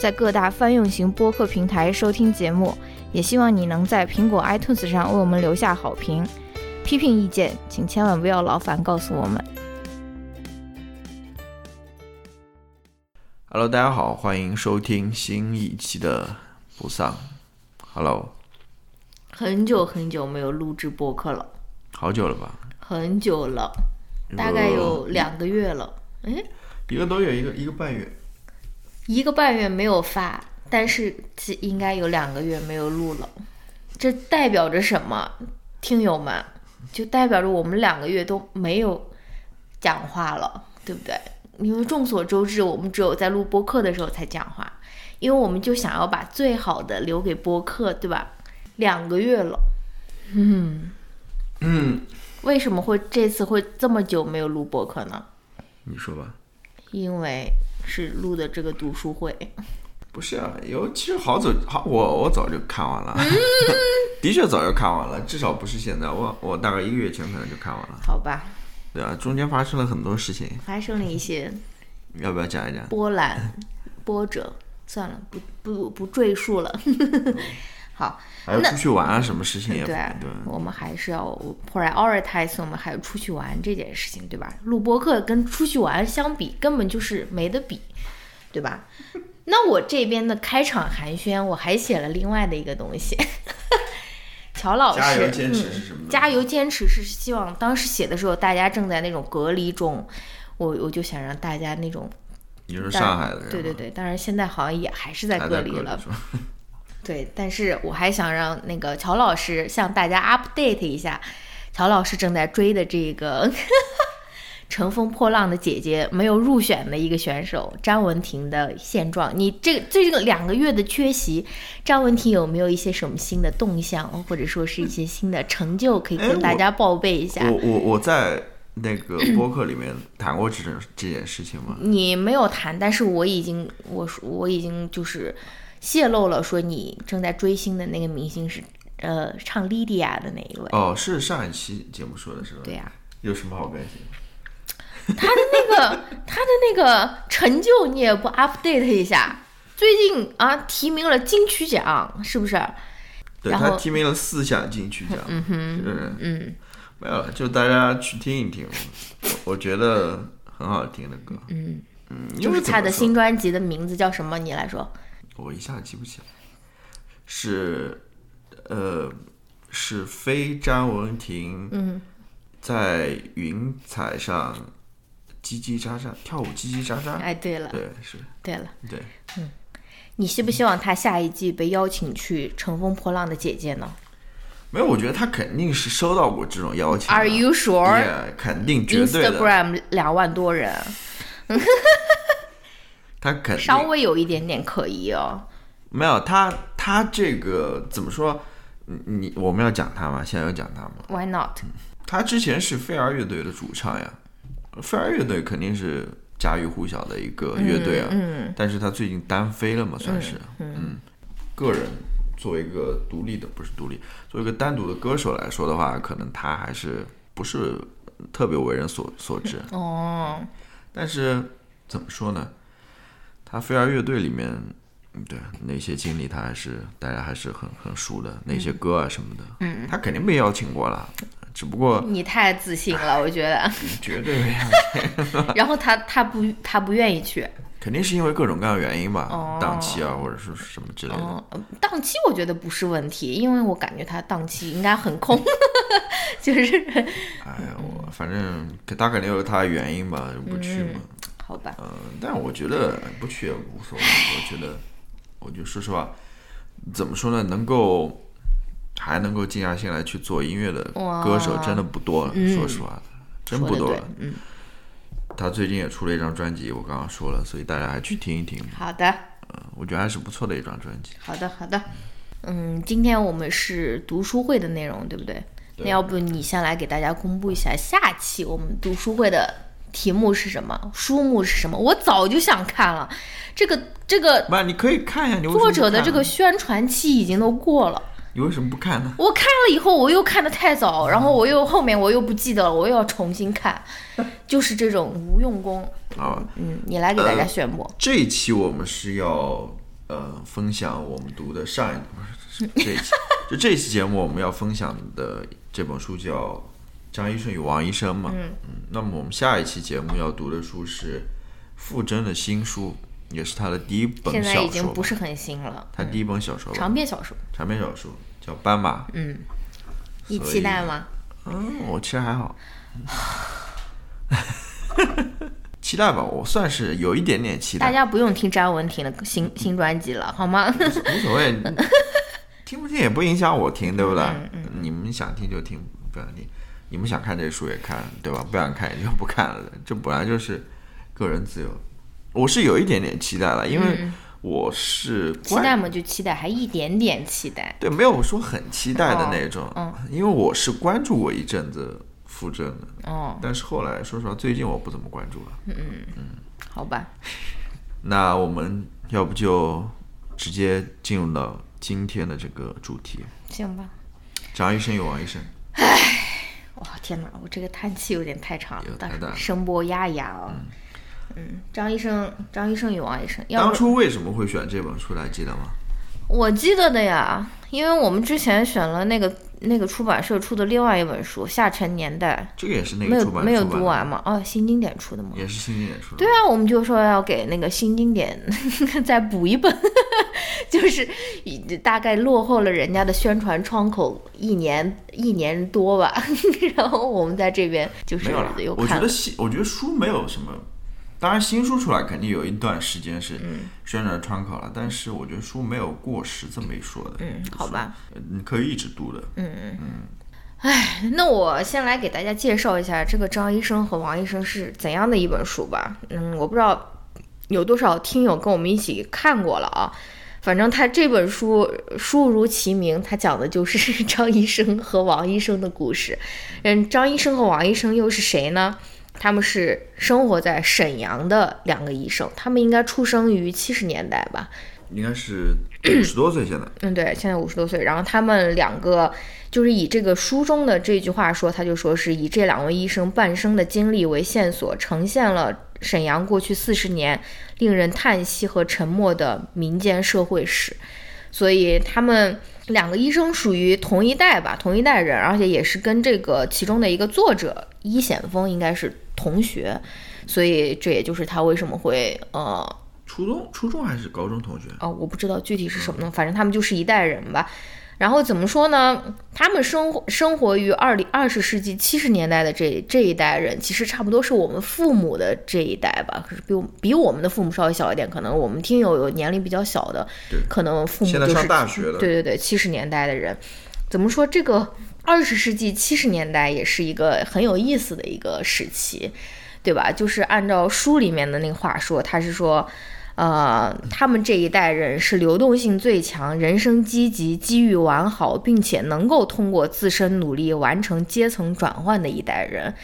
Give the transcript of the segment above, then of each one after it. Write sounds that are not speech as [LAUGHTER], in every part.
在各大泛用型播客平台收听节目。也希望你能在苹果 iTunes 上为我们留下好评。批评意见，请千万不要劳烦告诉我们。Hello，大家好，欢迎收听新一期的不丧。Hello，很久很久没有录制播客了，好久了吧？很久了，大概有两个月了。哎，一个多月，一个一个半月。一个半月没有发，但是其应该有两个月没有录了。这代表着什么，听友们？就代表着我们两个月都没有讲话了，对不对？因为众所周知，我们只有在录播客的时候才讲话，因为我们就想要把最好的留给播客，对吧？两个月了，嗯嗯，为什么会这次会这么久没有录播客呢？你说吧。因为是录的这个读书会，不是啊，有其实好早好，我我早就看完了，[LAUGHS] 的确早就看完了，至少不是现在，我我大概一个月前可能就看完了。好吧？对啊，中间发生了很多事情，发生了一些要不要讲一讲？波澜波折，算了，不不不赘述了。好，还有出去玩啊，什么事情也对对。我们还是要 prioritize 我们还有出去玩这件事情，对吧？录播课跟出去玩相比，根本就是没得比，对吧？[LAUGHS] 那我这边的开场寒暄，我还写了另外的一个东西。[LAUGHS] 乔老师，加油坚持是什么嗯？加油坚持是希望当时写的时候，大家正在那种隔离中，我我就想让大家那种，你是上海的人？对对对，当然现在好像也还是在隔离了？对，但是我还想让那个乔老师向大家 update 一下，乔老师正在追的这个 [LAUGHS] 乘风破浪的姐姐没有入选的一个选手张文婷的现状。你这这个两个月的缺席，张文婷有没有一些什么新的动向，或者说是一些新的成就可以跟大家报备一下？我我我在那个播客里面谈过这种这件事情吗？你没有谈，但是我已经我说我已经就是泄露了，说你正在追星的那个明星是呃唱 Lydia 的那一位。哦，是上一期节目说的是吧？对呀、有什么好关心？[LAUGHS] 他的那个他的那个成就你也不 update 一下？最近啊提名了金曲奖，是不是？对他提名了四项金曲奖，嗯哼，嗯，没有了，就大家去听一听，我我觉得很好听的歌，嗯嗯，就是他的新专辑的名字叫什么？你来说。我一下记不起来，是呃是非张文婷，嗯，在云彩上叽叽喳喳跳舞，叽叽喳喳，哎，对了，对，是，对了，对。嗯，你希不希望他下一季被邀请去《乘风破浪的姐姐》呢？没有，我觉得他肯定是收到过这种邀请的？Are you sure？Yeah，肯定绝对的，Instagram 两万多人，[LAUGHS] 他肯定稍微有一点点可疑哦。没有他，他这个怎么说？你你我们要讲他吗？现在要讲他吗？Why not？他之前是飞儿乐队的主唱呀，飞儿乐队肯定是家喻户晓的一个乐队啊。嗯，但是他最近单飞了嘛，算是嗯个人作为一个独立的，不是独立，作为一个单独的歌手来说的话，可能他还是不是特别为人所所知。哦，但是怎么说呢？他飞儿乐队里面，嗯对那些经历，他还是大家还是很很熟的，那些歌啊什么的，嗯，他肯定被邀请过了，只不过你太自信了，我觉得。[LAUGHS] 绝对没有 [LAUGHS] 然后他他不他不愿意去，肯定是因为各种各样的原因吧，哦档期啊或者是什么之类的。哦，档期我觉得不是问题，因为我感觉他档期应该很空，[LAUGHS] 就是哎呀，我反正他肯定有他的原因吧，不去嘛。好吧，嗯，但我觉得不去也无所谓。我觉得，我就说实话，怎么说呢？能够还能够静下心来去做音乐的歌手真的不多了，说实话，真不多了。，嗯，他最近也出了一张专辑，我刚刚说了，所以大家还去听一听。好的，嗯我觉得还是不错的一张专辑。好的，好的。嗯，今天我们是读书会的内容，对不对？那要不你先来给大家公布一下下期我们读书会的题目是什么，书目是什么？我早就想看了，这个这个，不，你可以看一下作者的这个宣传期已经都过了，你为什么不看呢？我看了以后，我又看的太早，然后我又后面我又不记得了，我又要重新看，[LAUGHS] 就是这种无用功。啊，嗯，你来给大家宣布。这一期我们是要。呃，分享我们读的上一不是这一期，就这一期节目我们要分享的这本书叫《张医生与王医生》嘛。嗯嗯。那么我们下一期节目要读的书是傅真的新书，也是他的第一本小说。现在已经不是很新了。他第一本小说。长篇小说。长篇小说叫《斑马》。嗯。你期待吗？嗯，我其实还好。期待吧，我算是有一点点期待。大家不用听张文婷的新新专辑了，好吗？无所谓，[LAUGHS] 听不听也不影响我听，对不对？你们想听就听，不想听，你们想看这书也看，对吧？不想看也就不看了，这本来就是个人自由。我是有一点点期待了，因为我是期待嘛，就期待，还一点点期待。对，没有说很期待的那种。嗯，因为我是关注过一阵子。傅正的哦，但是后来说实话，最近我不怎么关注了。嗯嗯，好吧。那我们要不就直接进入到今天的这个主题。行吧。张医生有王医生。唉，哇天哪，我这个叹气有点太长了，但是声波压一压啊。嗯，张医生，张医生与王医生。当初为什么会选这本书来记得吗？我记得的呀，因为我们之前选了那个。那个出版社出的另外一本书《下沉年代》，这个也是那个出版没有没有读完嘛？哦，新经典出的吗？也是新经典出的。对啊，我们就说要给那个新经典 [LAUGHS] 再补一本，[LAUGHS] 就是大概落后了人家的宣传窗口一年一年多吧。[LAUGHS] 然后我们在这边就是没有了。我觉得新，我觉得书没有什么。当然，新书出来肯定有一段时间是宣传窗口了，但是我觉得书没有过时这么一说的。嗯，好吧，你可以一直读的。嗯嗯嗯。哎，那我先来给大家介绍一下这个张医生和王医生是怎样的一本书吧。嗯，我不知道有多少听友跟我们一起看过了啊。反正他这本书书如其名，他讲的就是 [LAUGHS] 张医生和王医生的故事。嗯，张医生和王医生又是谁呢？他们是生活在沈阳的两个医生，他们应该出生于七十年代吧？应该是五十 [CLEARS THROAT] 多岁，现在。嗯，对，现在五十多岁。然后他们两个就是以这个书中的这句话说，他就说是以这两位医生半生的经历为线索，呈现了沈阳过去四十年令人叹息和沉默的民间社会史。所以他们两个医生属于同一代吧，同一代人，而且也是跟这个其中的一个作者伊显峰应该是。同学，所以这也就是他为什么会呃，初中初中还是高中同学哦，我不知道具体是什么呢，反正他们就是一代人吧。然后怎么说呢？他们生活生活于二零二十世纪七十年代的这这一代人，其实差不多是我们父母的这一代吧。可是比我比我们的父母稍微小一点，可能我们听友有年龄比较小的，可能父母就是对对对七十年代的人。怎么说这个？二十世纪七十年代也是一个很有意思的一个时期，对吧？就是按照书里面的那个话说，他是说，呃，他们这一代人是流动性最强、人生积极、机遇完好，并且能够通过自身努力完成阶层转换的一代人。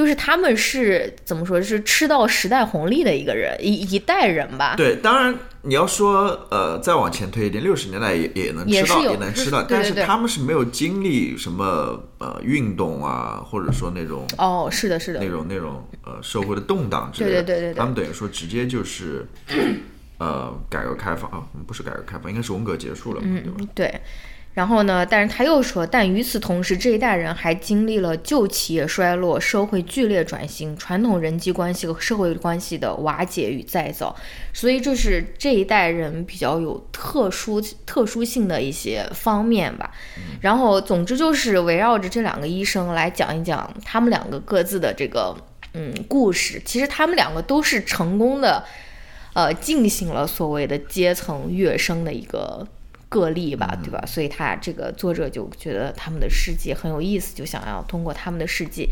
就是他们是怎么说？是吃到时代红利的一个人，一一代人吧。对，当然你要说呃，再往前推一点，六十年代也也能吃到，也能吃到，但是他们是没有经历什么呃运动啊，或者说那种哦，是的，是的，那种那种呃社会的动荡之类的。对对对对，他们等于说直接就是呃改革开放啊，不是改革开放，应该是文革结束了嘛，对吧？对。然后呢？但是他又说，但与此同时，这一代人还经历了旧企业衰落、社会剧烈转型、传统人际关系和社会关系的瓦解与再造，所以这是这一代人比较有特殊、特殊性的一些方面吧。然后，总之就是围绕着这两个医生来讲一讲他们两个各自的这个嗯故事。其实他们两个都是成功的，呃，进行了所谓的阶层跃升的一个。个例吧，对吧？所以他这个作者就觉得他们的事迹很有意思，就想要通过他们的事迹，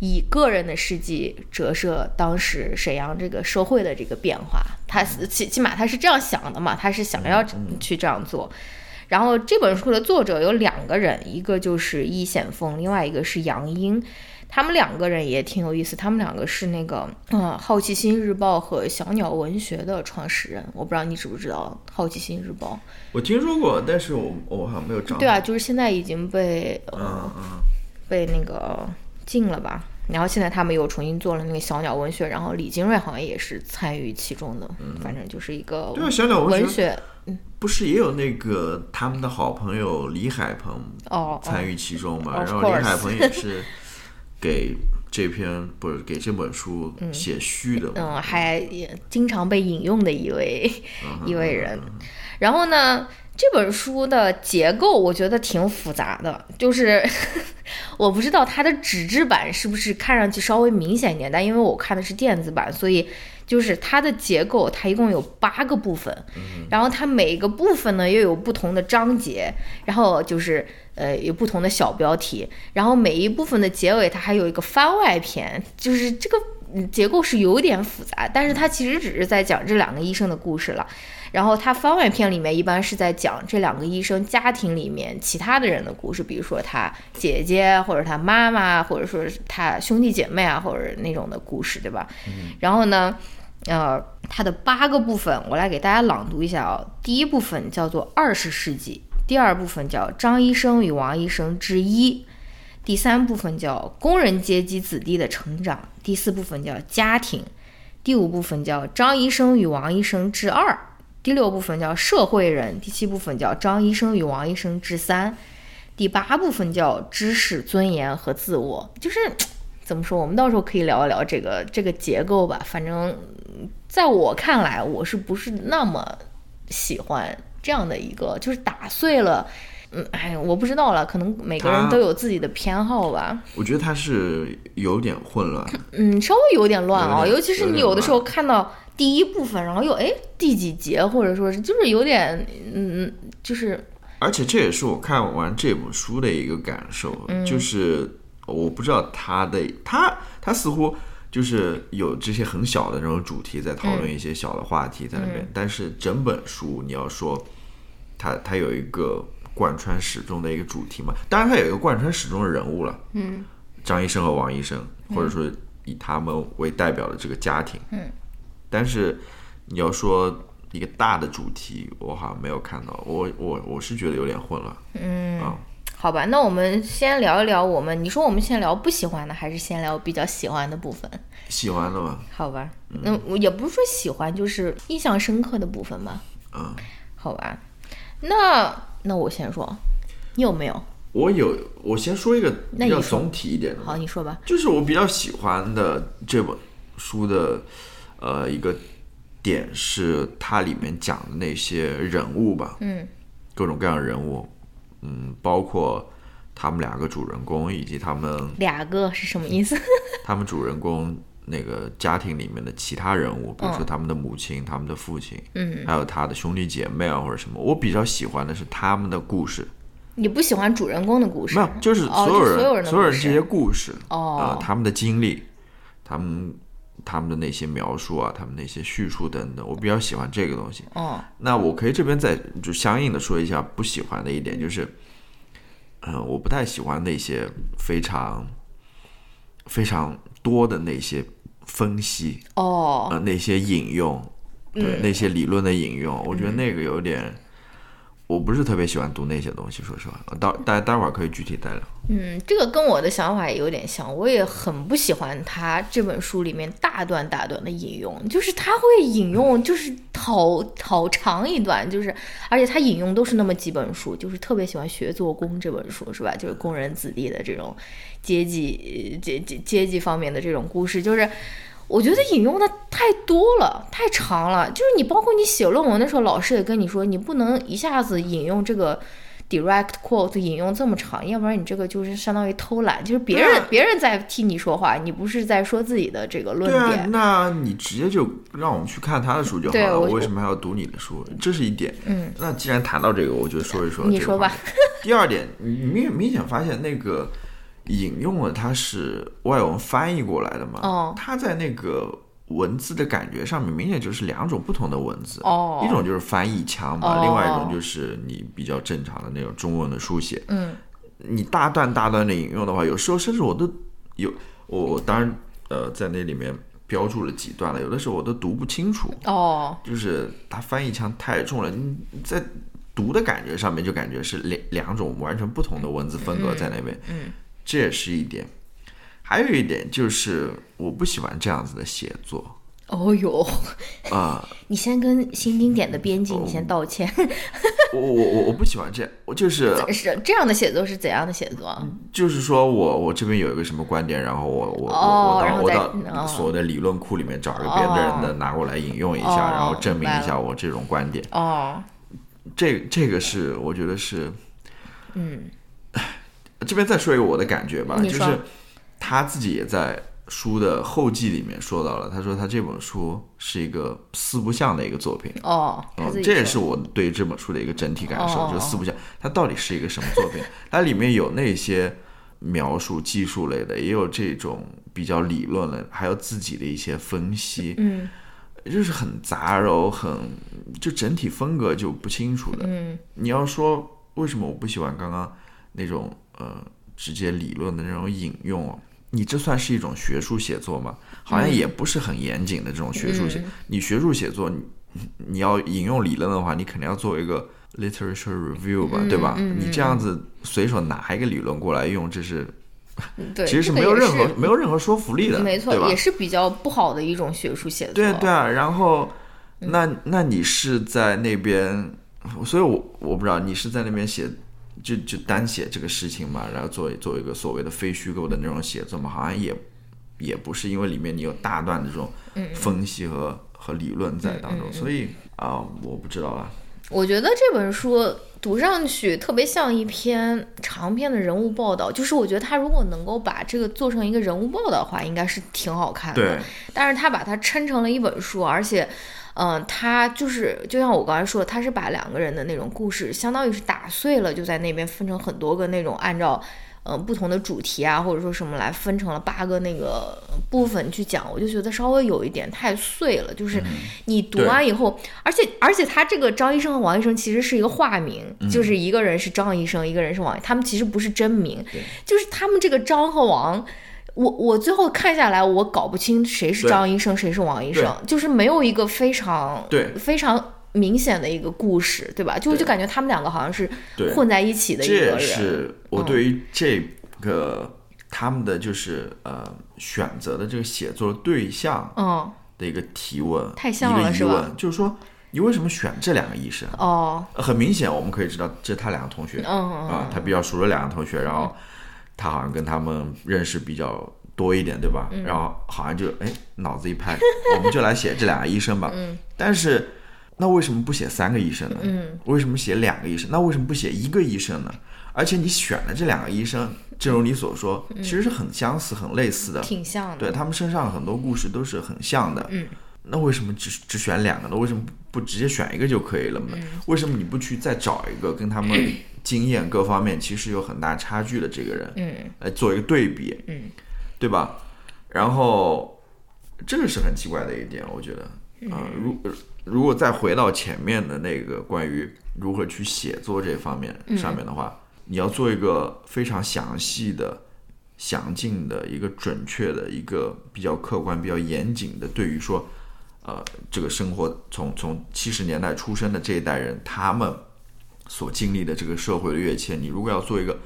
以个人的事迹折射当时沈阳这个社会的这个变化，他起起码他是这样想的嘛，他是想要去这样做。然后这本书的作者有两个人，一个就是易显峰，另外一个是杨英。他们两个人也挺有意思，他们两个是那个嗯《好奇心日报》和小鸟文学的创始人。我不知道你知不知道《好奇心日报》？我听说过，但是我我好像没有找。对啊，就是现在已经被呃被那个禁了吧？然后现在他们又重新做了那个小鸟文学，然后李金瑞好像也是参与其中的。嗯，反正就是一个对啊，小鸟文学。不是也有那个他们的好朋友李海鹏哦参与其中嘛？然后李海鹏也是给这篇不是给这本书写序的，嗯，还经常被引用的一位一位人。然后呢，这本书的结构我觉得挺复杂的，就是 [LAUGHS] 我不知道它的纸质版是不是看上去稍微明显一点，但因为我看的是电子版，所以。就是它的结构，它一共有八个部分，然后它每个部分呢又有不同的章节，然后就是呃有不同的小标题，然后每一部分的结尾它还有一个番外篇，就是这个结构是有点复杂，但是它其实只是在讲这两个医生的故事了。然后他番外篇里面一般是在讲这两个医生家庭里面其他的人的故事，比如说他姐姐或者他妈妈，或者说是他兄弟姐妹啊，或者那种的故事，对吧？然后呢？呃，它的八个部分，我来给大家朗读一下啊。第一部分叫做二十世纪，第二部分叫张医生与王医生之一，第三部分叫工人阶级子弟的成长，第四部分叫家庭，第五部分叫张医生与王医生之二，第六部分叫社会人，第七部分叫张医生与王医生之三，第八部分叫知识、尊严和自我，就是。怎么说？我们到时候可以聊一聊这个这个结构吧。反正，在我看来，我是不是那么喜欢这样的一个，就是打碎了。嗯，哎，我不知道了，可能每个人都有自己的偏好吧。我觉得它是有点混乱。嗯，稍微有点乱啊，尤其是你有的时候看到第一部分，然后又哎第几节，或者说是就是有点嗯，就是。而且这也是我看完这本书的一个感受，就是。我不知道他的他他似乎就是有这些很小的那种主题在讨论一些小的话题在那边，但是整本书你要说，他他有一个贯穿始终的一个主题嘛？当然它有一个贯穿始终的人物了，嗯，张医生和王医生，或者说以他们为代表的这个家庭，嗯，但是你要说一个大的主题，我好像没有看到，我我我是觉得有点混乱，嗯啊。好吧，那我们先聊一聊我们。你说我们先聊不喜欢的，还是先聊比较喜欢的部分？喜欢的吧。好吧，那也不是说喜欢，就是印象深刻的部分吧。嗯。好吧，那那我先说，你有没有？我有，我先说一个比较总体一点的。好，你说吧。就是我比较喜欢的这本书的呃一个点是它里面讲的那些人物吧。嗯。各种各样的人物。嗯，包括他们两个主人公以及他们两个是什么意思？[LAUGHS] 他们主人公那个家庭里面的其他人物，比如说他们的母亲、他们的父亲，嗯，还有他的兄弟姐妹啊或者什么。我比较喜欢的是他们的故事。你不喜欢主人公的故事？没有，就是所有人，所有人这些故事哦，他们的经历，他们他们的那些描述啊，他们那些叙述等等，我比较喜欢这个东西。哦，那我可以这边再就相应的说一下不喜欢的一点，就是。嗯，我不太喜欢那些非常非常多的那些分析哦，呃，那些引用，对那些理论的引用，我觉得那个有点。我不是特别喜欢读那些东西，说实话，待待待会儿可以具体再聊。嗯，这个跟我的想法也有点像，我也很不喜欢他这本书里面大段大段的引用，就是他会引用，就是好好长一段，就是而且他引用都是那么几本书，就是特别喜欢学做工这本书，是吧？就是工人子弟的这种阶级阶阶阶级方面的这种故事，就是。我觉得引用的太多了，太长了。就是你，包括你写论文的时候，老师也跟你说，你不能一下子引用这个 direct quote，引用这么长，要不然你这个就是相当于偷懒，就是别人别人在替你说话，你不是在说自己的这个论点。那你直接就让我们去看他的书就好了，我为什么还要读你的书？这是一点。嗯。那既然谈到这个，我就说一说。你说吧。[LAUGHS] 第二点，你明明显发现那个。引用了，它是外文翻译过来的嘛？哦，它在那个文字的感觉上面，明显就是两种不同的文字。哦。一种就是翻译腔另外一种就是你比较正常的那种中文的书写。嗯。你大段大段的引用的话，有时候甚至我都有，我我当然呃在那里面标注了几段了，有的时候我都读不清楚，哦，就是它翻译腔太重了，你在读的感觉上面就感觉是两两种完全不同的文字风格在那边，嗯，这也是一点。还有一点就是我不喜欢这样子的写作。哦哟，啊、[LAUGHS] 你先跟新经典的编辑你先道歉，[LAUGHS] 我我我我不喜欢这样，我就是是 [LAUGHS] 这样的写作是怎样的写作？就是说我我这边有一个什么观点，然后我我哦我我到我到所谓的理论库里面找一个别的人的拿过来引用一下，哦。然后证明一下我这种观点。哦，这这个是我觉得是，嗯，这边再说一个我的感觉吧，就是他自己也在书的后记里面说到了，他说他这本书是一个四不像的一个作品。哦，他自嗯，这也是我对这本书的一个整体感受，哦就四不像，它到底是一个什么作品？[LAUGHS] 它里面有那些描述技术类的，也有这种比较理论类的，还有自己的一些分析，嗯就是很杂糅，很就整体风格就不清楚的。嗯你要说为什么我不喜欢刚刚那种呃直接理论的那种引用哦？你这算是一种学术写作吗？好像也不是很严谨的这种学术写。嗯你学术写作，你你要引用理论的话，你肯定要做一个 literature review 吧，对吧？你这样子随手拿一个理论过来用，这是嗯，[LAUGHS] 对，其实是没有任何没有任何说服力的，没错，吧也？是比较不好的一种学术写作。对对啊，然后嗯那那你是在那边，所以我我不知道你是在那边写，就就单写这个事情嘛，然后做做一个所谓的非虚构的那种写作嘛，好像也也不是，因为里面你有大段的这种嗯分析和和理论在当中，所以啊、我不知道了。我觉得这本书读上去特别像一篇长篇的人物报道，就是我觉得他如果能够把这个做成一个人物报道的话，应该是挺好看的。对，但是他把它撑成了一本书，而且，嗯、他就是就像我刚才说的，他是把两个人的那种故事，相当于是打碎了，就在那边分成很多个那种按照。嗯，不同的主题啊，或者说什么来分成了八个那个部分去讲，我就觉得稍微有一点太碎了。就是你读完以后，而且而且他这个张医生和王医生其实是一个化名，就是一个人是张医生，一个人是王医，他们其实不是真名，就是他们这个张和王。我我最后看下来，我搞不清谁是张医生，谁是王医生，就是没有一个非常对非常明显的一个故事，对吧？就就感觉他们两个好像是对混在一起的一个人。是我对于这个他们的就是呃选择的这个写作对象嗯，的一个提问，太像了是吧，就是说你为什么选这两个医生？哦，很明显，我们可以知道这是他两个同学，嗯嗯啊，他比较熟的两个同学，然后他好像跟他们认识比较多一点，对吧？嗯然后好像就哎脑子一拍，[LAUGHS] 我们就来写这两个医生吧。嗯但是那为什么不写三个医生呢？嗯为什么写两个医生？那为什么不写一个医生呢？而且你选的这两个医生，正如你所说，其实是很相似、很类似的。挺像的。对他们身上很多故事都是很像的。嗯，那为什么只只选两个呢？为什么不直接选一个就可以了呢？嗯为什么你不去再找一个跟他们 [COUGHS] 经验各方面其实有很大差距的这个人嗯来做一个对比？嗯，对吧？然后这个是很奇怪的一点，我觉得啊、如如果再回到前面的那个关于如何去写作这方面上面的话，你要做一个非常详细的、详尽的一个准确的一个比较客观、比较严谨的，对于说，呃，这个生活从从七十年代出生的这一代人，他们所经历的这个社会的跃迁，你如果要做一个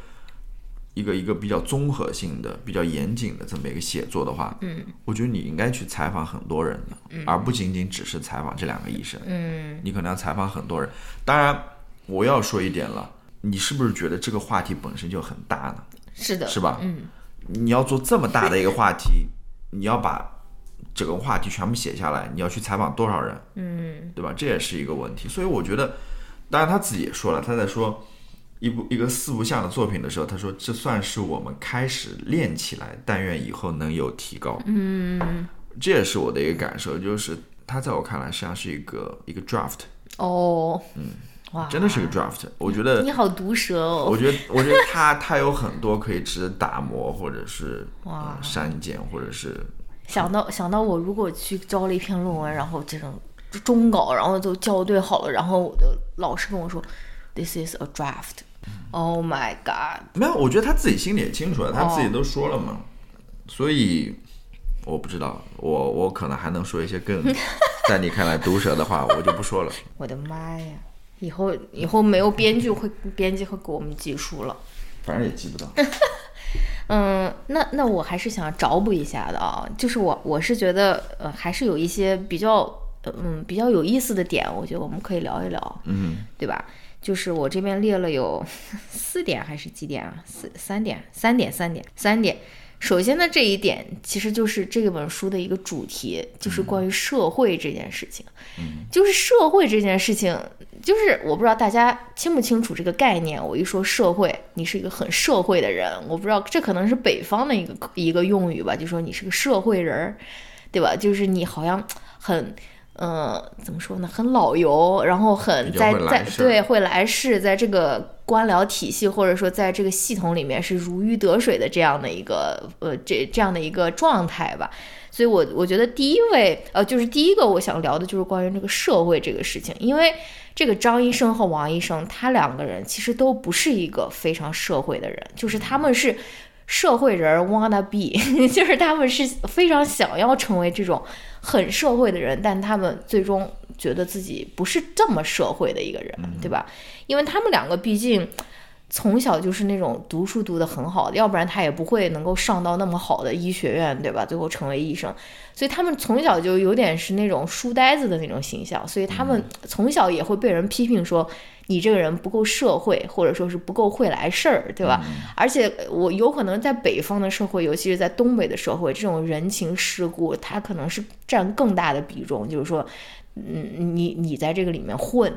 一个一个比较综合性的、比较严谨的这么一个写作的话，嗯，我觉得你应该去采访很多人的，而不仅仅只是采访这两个医生。嗯你可能要采访很多人。当然，我要说一点了，你是不是觉得这个话题本身就很大呢？是的，是吧？嗯你要做这么大的一个话题，[LAUGHS] 你要把整个话题全部写下来，你要去采访多少人，嗯对吧？这也是一个问题。所以我觉得，当然他自己也说了，他在说一部一个四不像的作品的时候，他说这算是我们开始练起来，但愿以后能有提高。嗯，这也是我的一个感受，就是他在我看来实际上是一个一个 draft，哦，嗯，哇，真的是一个 draft。我觉得你好毒舌哦，我觉得，我觉得他他有很多可以值得打磨，或者是、哇。呃删减，或者是想到想到我如果去交了一篇论文，然后这种中稿，然后就校对好了，然后我的老师跟我说，This is a draft。Oh my god！没有，我觉得他自己心里也清楚了，他自己都说了嘛，所以我不知道，我我可能还能说一些更 [LAUGHS] 在你看来毒舌的话，我就不说了。[LAUGHS] 我的妈呀！以后以后没有编剧会编辑会给我们记书了，反正也记不到。[LAUGHS] 嗯，那那我还是想找补一下的啊，就是我我是觉得呃还是有一些比较嗯比较有意思的点，我觉得我们可以聊一聊，嗯，对吧？就是我这边列了有四点还是几点啊？四三点，三点，三点，三点。首先呢，这一点其实就是这本书的一个主题，就是关于社会这件事情。嗯，就是社会这件事情，就是我不知道大家清不清楚这个概念。我一说社会，你是一个很社会的人，我不知道这可能是北方的一个一个用语吧，就说你是个社会人儿，对吧？就是你好像很。嗯，怎么说呢？很老油，然后很在在对会来事，在这个官僚体系或者说在这个系统里面是如鱼得水的这样的一个呃这这样的一个状态吧。所以，我我觉得第一位呃就是第一个我想聊的就是关于这个社会这个事情，因为这个张医生和王医生他两个人其实都不是一个非常社会的人，就是他们是。社会人 wanna be，[LAUGHS] 就是他们是非常想要成为这种很社会的人，但他们最终觉得自己不是这么社会的一个人，对吧？因为他们两个毕竟从小就是那种读书读得很好的，要不然他也不会能够上到那么好的医学院，对吧？最后成为医生，所以他们从小就有点是那种书呆子的那种形象，所以他们从小也会被人批评说。你这个人不够社会，或者说是不够会来事儿，对吧？而且我有可能在北方的社会，尤其是在东北的社会，这种人情世故，它可能是占更大的比重。就是说，嗯，你你在这个里面混，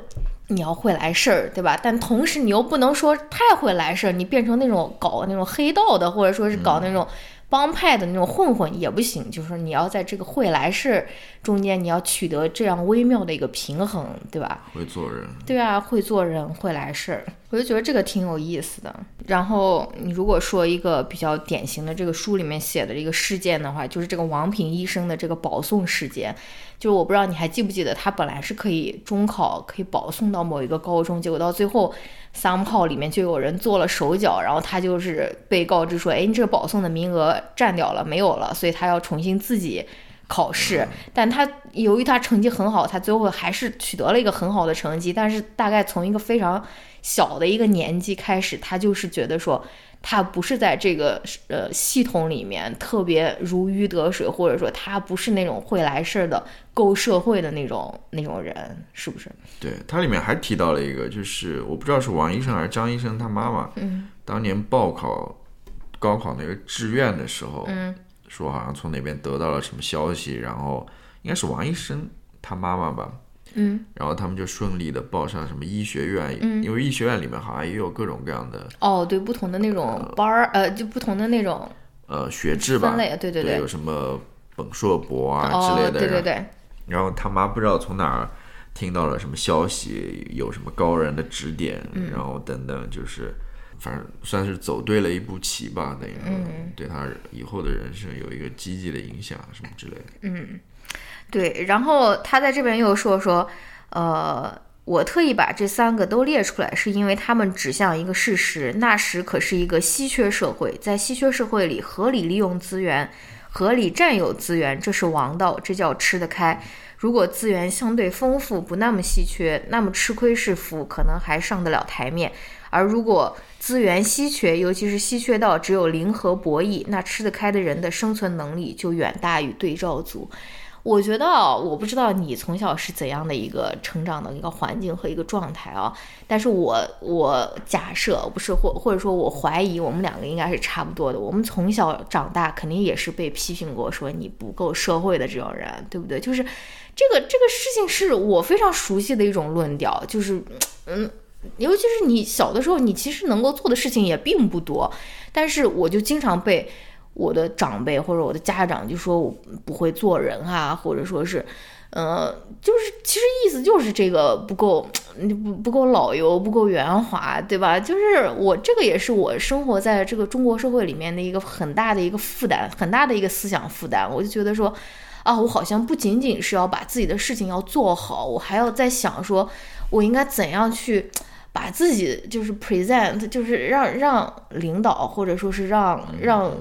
你要会来事儿，对吧？但同时你又不能说太会来事儿，你变成那种搞那种黑道的，或者说是搞那种。帮派的那种混混也不行，就是说你要在这个会来事儿中间，你要取得这样微妙的一个平衡，对吧？会做人，对啊，会做人，会来事，我就觉得这个挺有意思的。然后你如果说一个比较典型的这个书里面写的一个事件的话，就是这个王平医生的这个保送事件。就是我不知道你还记不记得，他本来是可以中考可以保送到某一个高中，结果到最后三炮里面就有人做了手脚，然后他就是被告知说，哎，你这个保送的名额占掉了，没有了，所以他要重新自己考试。但他由于他成绩很好，他最后还是取得了一个很好的成绩，但是大概从一个非常小的一个年纪开始，他就是觉得说。他不是在这个呃系统里面特别如鱼得水，或者说他不是那种会来事儿的、够社会的那种那种人，是不是？对，它里面还提到了一个，就是我不知道是王医生还是张医生他妈妈，嗯，当年报考高考那个志愿的时候，嗯，说好像从那边得到了什么消息，然后应该是王医生他妈妈吧。嗯，然后他们就顺利的报上什么医学院，嗯，因为医学院里面好像也有各种各样的哦，对，不同的那种班儿，呃，就不同的那种呃学制吧，分类，对对对，有什么本硕博啊之类的，对对对。然后他妈不知道从哪儿听到了什么消息，有什么高人的指点，然后等等，就是反正算是走对了一步棋吧，等于说对他以后的人生有一个积极的影响什么之类的，嗯。对，然后他在这边又说说，呃，我特意把这三个都列出来，是因为他们指向一个事实：那时可是一个稀缺社会，在稀缺社会里，合理利用资源，合理占有资源，这是王道，这叫吃得开。如果资源相对丰富，不那么稀缺，那么吃亏是福，可能还上得了台面；而如果资源稀缺，尤其是稀缺到只有零和博弈，那吃得开的人的生存能力就远大于对照组。我觉得，我不知道你从小是怎样的一个成长的一个环境和一个状态啊，但是我我假设不是或或者说我怀疑我们两个应该是差不多的。我们从小长大肯定也是被批评过，说你不够社会的这种人，对不对？就是这个这个事情是我非常熟悉的一种论调，就是嗯，尤其是你小的时候，你其实能够做的事情也并不多，但是我就经常被。我的长辈或者我的家长就说我不会做人啊，或者说是，呃，就是其实意思就是这个不够，不不够老油，不够圆滑，对吧？就是我这个也是我生活在这个中国社会里面的一个很大的一个负担，很大的一个思想负担。我就觉得说，啊，我好像不仅仅是要把自己的事情要做好，我还要在想说，我应该怎样去。把自己就是 present，就是让让领导或者说是让让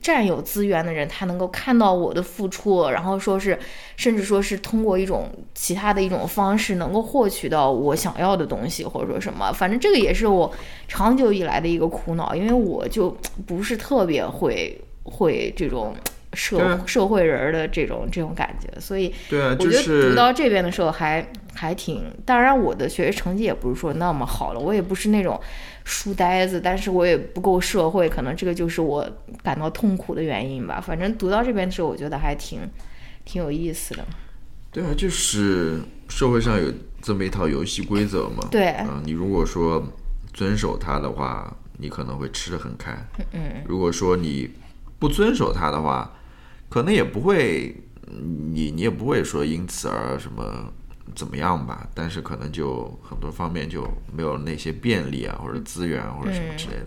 占有资源的人，他能够看到我的付出，然后说是甚至说是通过一种其他的一种方式，能够获取到我想要的东西，或者说什么，反正这个也是我长久以来的一个苦恼，因为我就不是特别会会这种。社社会人的这种这种感觉，所以我觉得读到这边的时候还还挺。当然，我的学习成绩也不是说那么好了，我也不是那种书呆子，但是我也不够社会，可能这个就是我感到痛苦的原因吧。反正读到这边的时候，我觉得还挺挺有意思的。对啊，就是社会上有这么一套游戏规则嘛。对，嗯，你如果说遵守它的话，你可能会吃得很开。嗯，如果说你不遵守它的话，可能也不会，你你也不会说因此而什么怎么样吧，但是可能就很多方面就没有那些便利啊，或者资源或者什么之类的。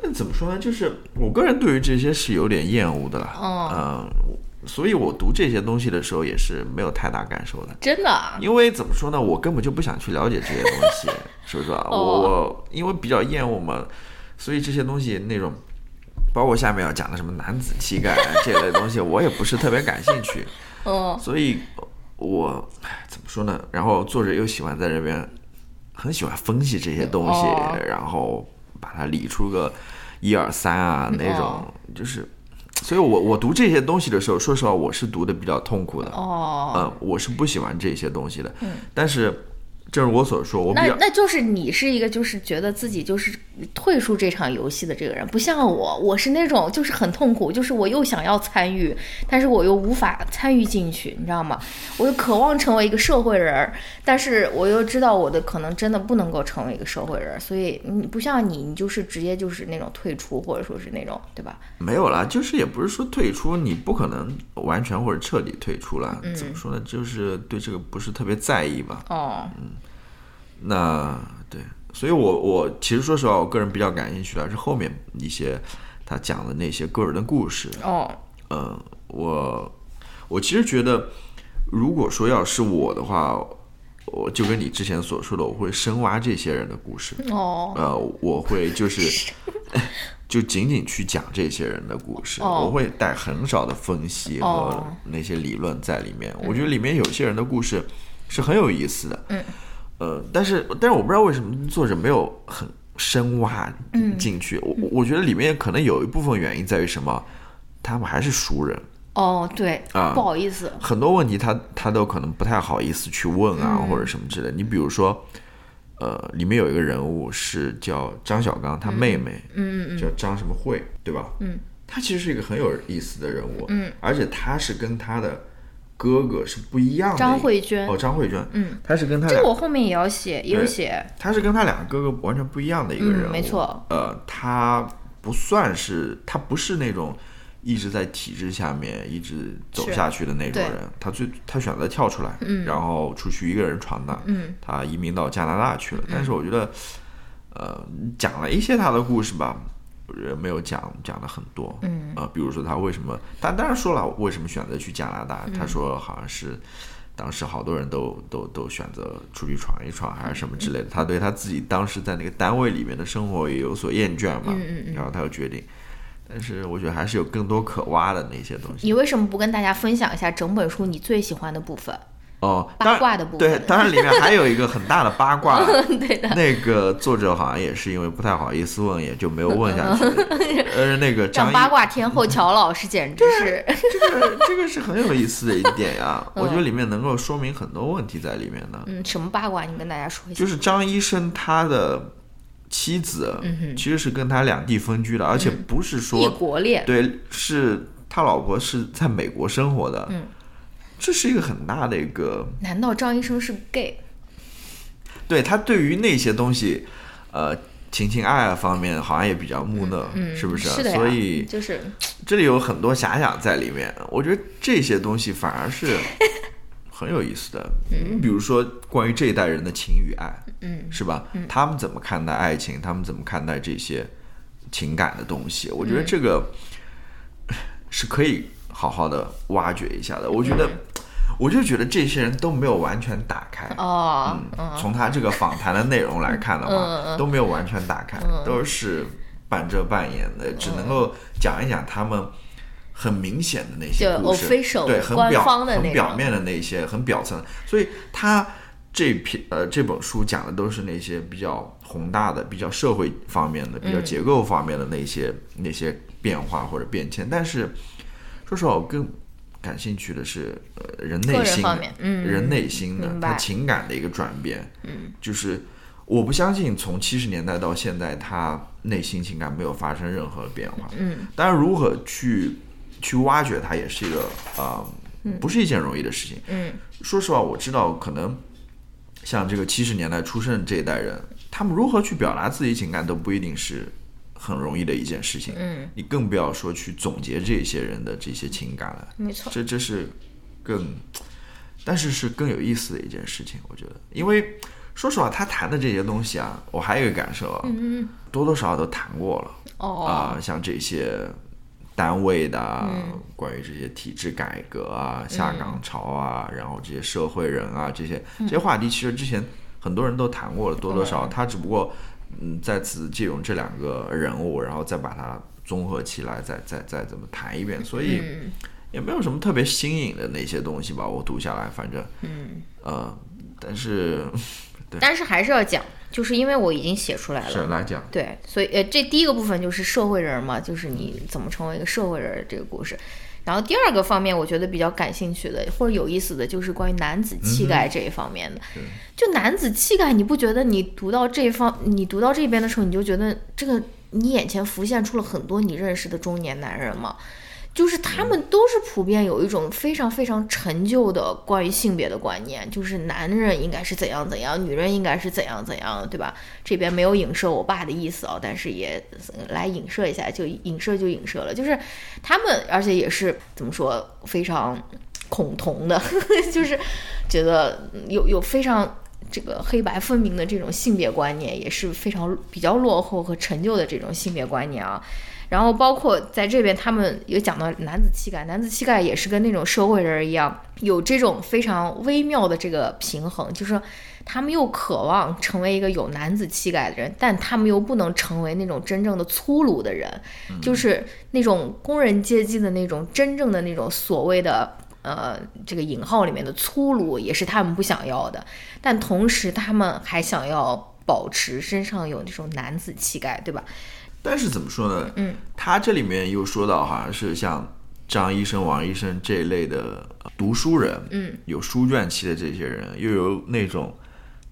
那怎么说呢？就是我个人对于这些是有点厌恶的啦。嗯，所以我读这些东西的时候也是没有太大感受的。真的？因为怎么说呢？我根本就不想去了解这些东西，是不是啊？[LAUGHS] 我我因为比较厌恶嘛，所以这些东西那种。包括下面要讲的什么男子气概这类东西，我也不是特别感兴趣。[LAUGHS] 哦，所以，我怎么说呢？然后作者又喜欢在这边很喜欢分析这些东西，然后把它理出个一二三啊那种，就是，所以我我读这些东西的时候，说实话，我是读的比较痛苦的。哦，嗯，我是不喜欢这些东西的。嗯，但是。正如我所说，我那那就是你是一个就是觉得自己就是退出这场游戏的这个人，不像我，我是那种就是很痛苦，就是我又想要参与，但是我又无法参与进去，你知道吗？我又渴望成为一个社会人，但是我又知道我的可能真的不能够成为一个社会人，所以你不像你，你就是直接就是那种退出，或者说是那种，对吧？没有啦，就是也不是说退出，你不可能完全或者彻底退出了。怎么说呢？就是对这个不是特别在意吧？哦，嗯。那对，所以，我我其实说实话，我个人比较感兴趣的是后面一些他讲的那些个人的故事。哦，嗯，我我其实觉得，如果说要是我的话，我就跟你之前所说的，我会深挖这些人的故事。哦，呃，我会就是 [LAUGHS] 就仅仅去讲这些人的故事，我会带很少的分析和那些理论在里面。我觉得里面有些人的故事是很有意思的。嗯。呃，但是但是我不知道为什么作者没有很深挖进去。我我觉得里面可能有一部分原因在于什么？他们还是熟人。哦，对啊，不好意思，很多问题他他都可能不太好意思去问啊，或者什么之类。你比如说，呃，里面有一个人物是叫张小刚，他妹妹，嗯嗯叫张什么慧，对吧？嗯，他其实是一个很有意思的人物，嗯，而且他是跟他的。哥哥是不一样的，张慧娟。哦，张慧娟，嗯，他是跟他这个我后面也要写，也有写，他是跟他两个哥哥完全不一样的一个人物，没错，呃，他不算是，他不是那种一直在体制下面一直走下去的那种人，他最他选择跳出来，嗯，然后出去一个人闯荡，嗯，他移民到加拿大去了，但是我觉得，呃，讲了一些他的故事吧。人没有讲讲的很多，嗯啊，比如说他为什么，他当然说了为什么选择去加拿大，他说好像是当时好多人都都都选择出去闯一闯，还是什么之类的。他对他自己当时在那个单位里面的生活也有所厌倦嘛，嗯嗯然后他又决定，但是我觉得还是有更多可挖的那些东西。你为什么不跟大家分享一下整本书你最喜欢的部分？哦，八卦的部分对，当然里面还有一个很大的八卦，[LAUGHS] 对的。那个作者好像也是因为不太好意思问，也就没有问下去。[LAUGHS] 呃，那个张八卦天后乔老师简直是这个这个是很有意思的一点呀，[LAUGHS] 我觉得里面能够说明很多问题在里面的。嗯，什么八卦？你跟大家说一下。就是张医生他的妻子其实是跟他两地分居的，而且不是说异国恋，对，是他老婆是在美国生活的。嗯。这是一个很大的一个。难道张医生是 gay？对他对于那些东西，呃，情情爱爱方面好像也比较木讷，是不是？是的所以就是这里有很多遐想在里面。我觉得这些东西反而是 [LAUGHS] 很有意思的。嗯，比如说关于这一代人的情与爱，嗯，是吧？他们怎么看待爱情？他们怎么看待这些情感的东西？我觉得这个是可以好好的挖掘一下的。我觉得。我就觉得这些人都没有完全打开哦，嗯，从他这个访谈的内容来看的话，都没有完全打开，都是半遮半掩的，只能够讲一讲他们很明显的那些故事，对，很表很表面的那些，很表层。所以他这篇呃这本书讲的都是那些比较宏大的、比较社会方面的、比较结构方面的那些那些变化或者变迁。但是说实话，我更。感兴趣的是，呃，人内心，嗯，人内心的他情感的一个转变，嗯，就是我不相信从七十年代到现在，他内心情感没有发生任何变化，嗯，当然如何去去挖掘它，也是一个啊，不是一件容易的事情，嗯，说实话，我知道可能像这个七十年代出生这一代人，他们如何去表达自己情感都不一定是。很容易的一件事情，嗯，你更不要说去总结这些人的这些情感了，没错，这这是更，但是是更有意思的一件事情，我觉得，因为说实话，他谈的这些东西啊，我还有一个感受啊，嗯多多少少都谈过了，哦，啊，像这些单位的，关于这些体制改革啊、下岗潮啊，然后这些社会人啊，这些这些话题，其实之前很多人都谈过了，多多少，他只不过。嗯，再次借用这两个人物，然后再把它综合起来，再再再怎么谈一遍，所以也没有什么特别新颖的那些东西吧。我读下来，反正嗯。呃，但是但是还是要讲，就是因为我已经写出来了，是来讲。对，所以呃，这第一个部分就是社会人嘛，就是你怎么成为一个社会人这个故事。然后第二个方面，我觉得比较感兴趣的或者有意思的就是关于男子气概这一方面的。就男子气概，你不觉得你读到这方，你读到这边的时候，你就觉得这个你眼前浮现出了很多你认识的中年男人吗？就是他们都是普遍有一种非常非常陈旧的关于性别的观念，就是男人应该是怎样怎样，女人应该是怎样怎样，对吧？这边没有影射我爸的意思啊，但是也来影射一下，就影射就影射了，就是他们，而且也是怎么说，非常恐同的，[LAUGHS] 就是觉得有有非常这个黑白分明的这种性别观念，也是非常比较落后和陈旧的这种性别观念啊。然后包括在这边，他们有讲到男子气概，男子气概也是跟那种社会人一样，有这种非常微妙的这个平衡，就是他们又渴望成为一个有男子气概的人，但他们又不能成为那种真正的粗鲁的人，就是那种工人阶级的那种真正的那种所谓的呃这个引号里面的粗鲁，也是他们不想要的，但同时他们还想要保持身上有那种男子气概，对吧？但是怎么说呢？嗯，他这里面又说到，好像是像张医生、王医生这一类的读书人，嗯，有书卷气的这些人，又有那种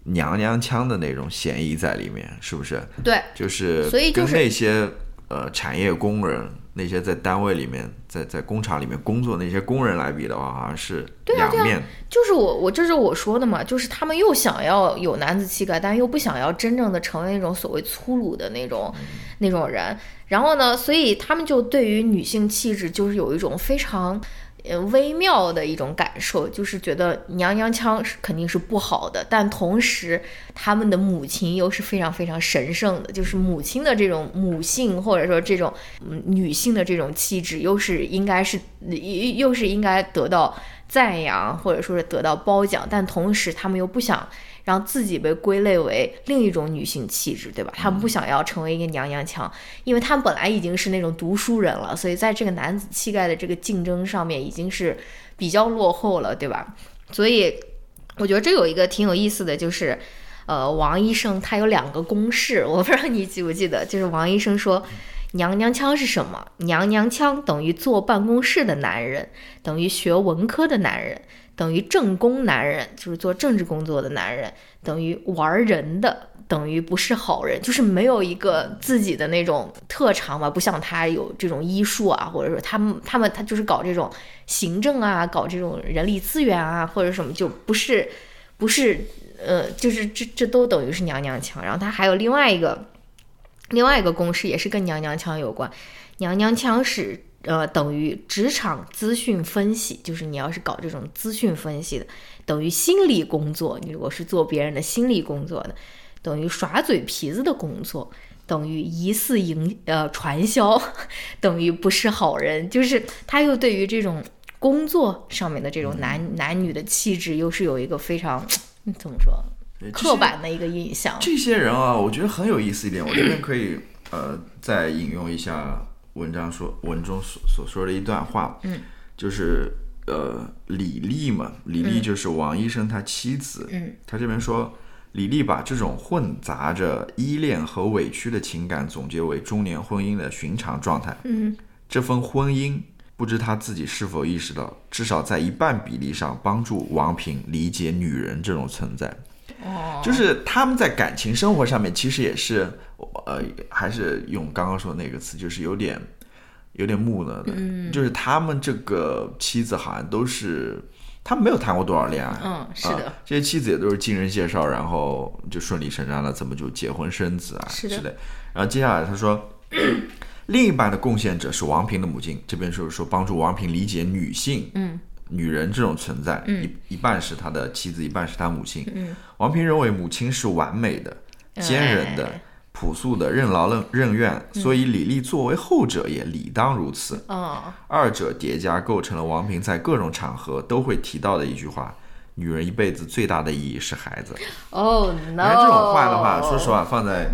娘娘腔的那种嫌疑在里面，是不是？对，就是所以跟那些呃产业工人。那些在单位里面，在在工厂里面工作那些工人来比的话，好像是两面。就是我我这是我说的嘛，就是他们又想要有男子气概，但又不想要真正的成为那种所谓粗鲁的那种那种人。然后呢，所以他们就对于女性气质就是有一种非常。呃，微妙的一种感受，就是觉得娘娘腔是肯定是不好的，但同时他们的母亲又是非常非常神圣的，就是母亲的这种母性或者说这种嗯女性的这种气质，又是应该是又又是应该得到赞扬或者说是得到褒奖，但同时他们又不想。让自己被归类为另一种女性气质，对吧？他们不想要成为一个娘娘腔，因为他们本来已经是那种读书人了，所以在这个男子气概的这个竞争上面已经是比较落后了，对吧？所以我觉得这有一个挺有意思的就是，呃，王医生他有两个公式，我不知道你记不记得，就是王医生说，娘娘腔是什么？娘娘腔等于坐办公室的男人，等于学文科的男人。等于正宫男人，就是做政治工作的男人；等于玩人的，等于不是好人，就是没有一个自己的那种特长吧，不像他有这种医术啊，或者说他们他们他就是搞这种行政啊，搞这种人力资源啊，或者什么，就不是不是呃，就是这这都等于是娘娘腔。然后他还有另外一个另外一个公式也是跟娘娘腔有关，娘娘腔是呃等于职场资讯分析，就是你要是搞这种资讯分析的，等于心理工作，你如果是做别人的心理工作的，等于耍嘴皮子的工作，等于疑似营呃传销，[LAUGHS] 等于不是好人，就是他又对于这种工作上面的这种男男女的气质，又是有一个非常怎么说？刻板的一个印象。这些人啊，我觉得很有意思一点。我这边可以呃再引用一下文章说文中所所说的一段话，嗯，就是呃李丽嘛，李丽就是王医生他妻子，嗯，他这边说李丽把这种混杂着依恋和委屈的情感总结为中年婚姻的寻常状态，嗯，这份婚姻不知他自己是否意识到，至少在一半比例上帮助王平理解女人这种存在。哦，就是他们在感情生活上面，其实也是，呃，还是用刚刚说的那个词，就是有点，有点木讷的。嗯，就是他们这个妻子好像都是，他们没有谈过多少恋爱。嗯，是的，这些妻子也都是经人介绍，然后就顺理成章的怎么就结婚生子啊是的之类。然后接下来他说，另一半的贡献者是王平的母亲，这边就是说帮助王平理解女性。嗯。女人这种存在，嗯一一半是他的妻子，一半是他母亲。嗯，王平认为母亲是完美的、坚韧的、哎朴素的、任劳任任怨，所以李丽作为后者也理当如此。嗯，二者叠加构成了王平在各种场合都会提到的一句话：女人一辈子最大的意义是孩子。哦看这种话的话，说实话，放在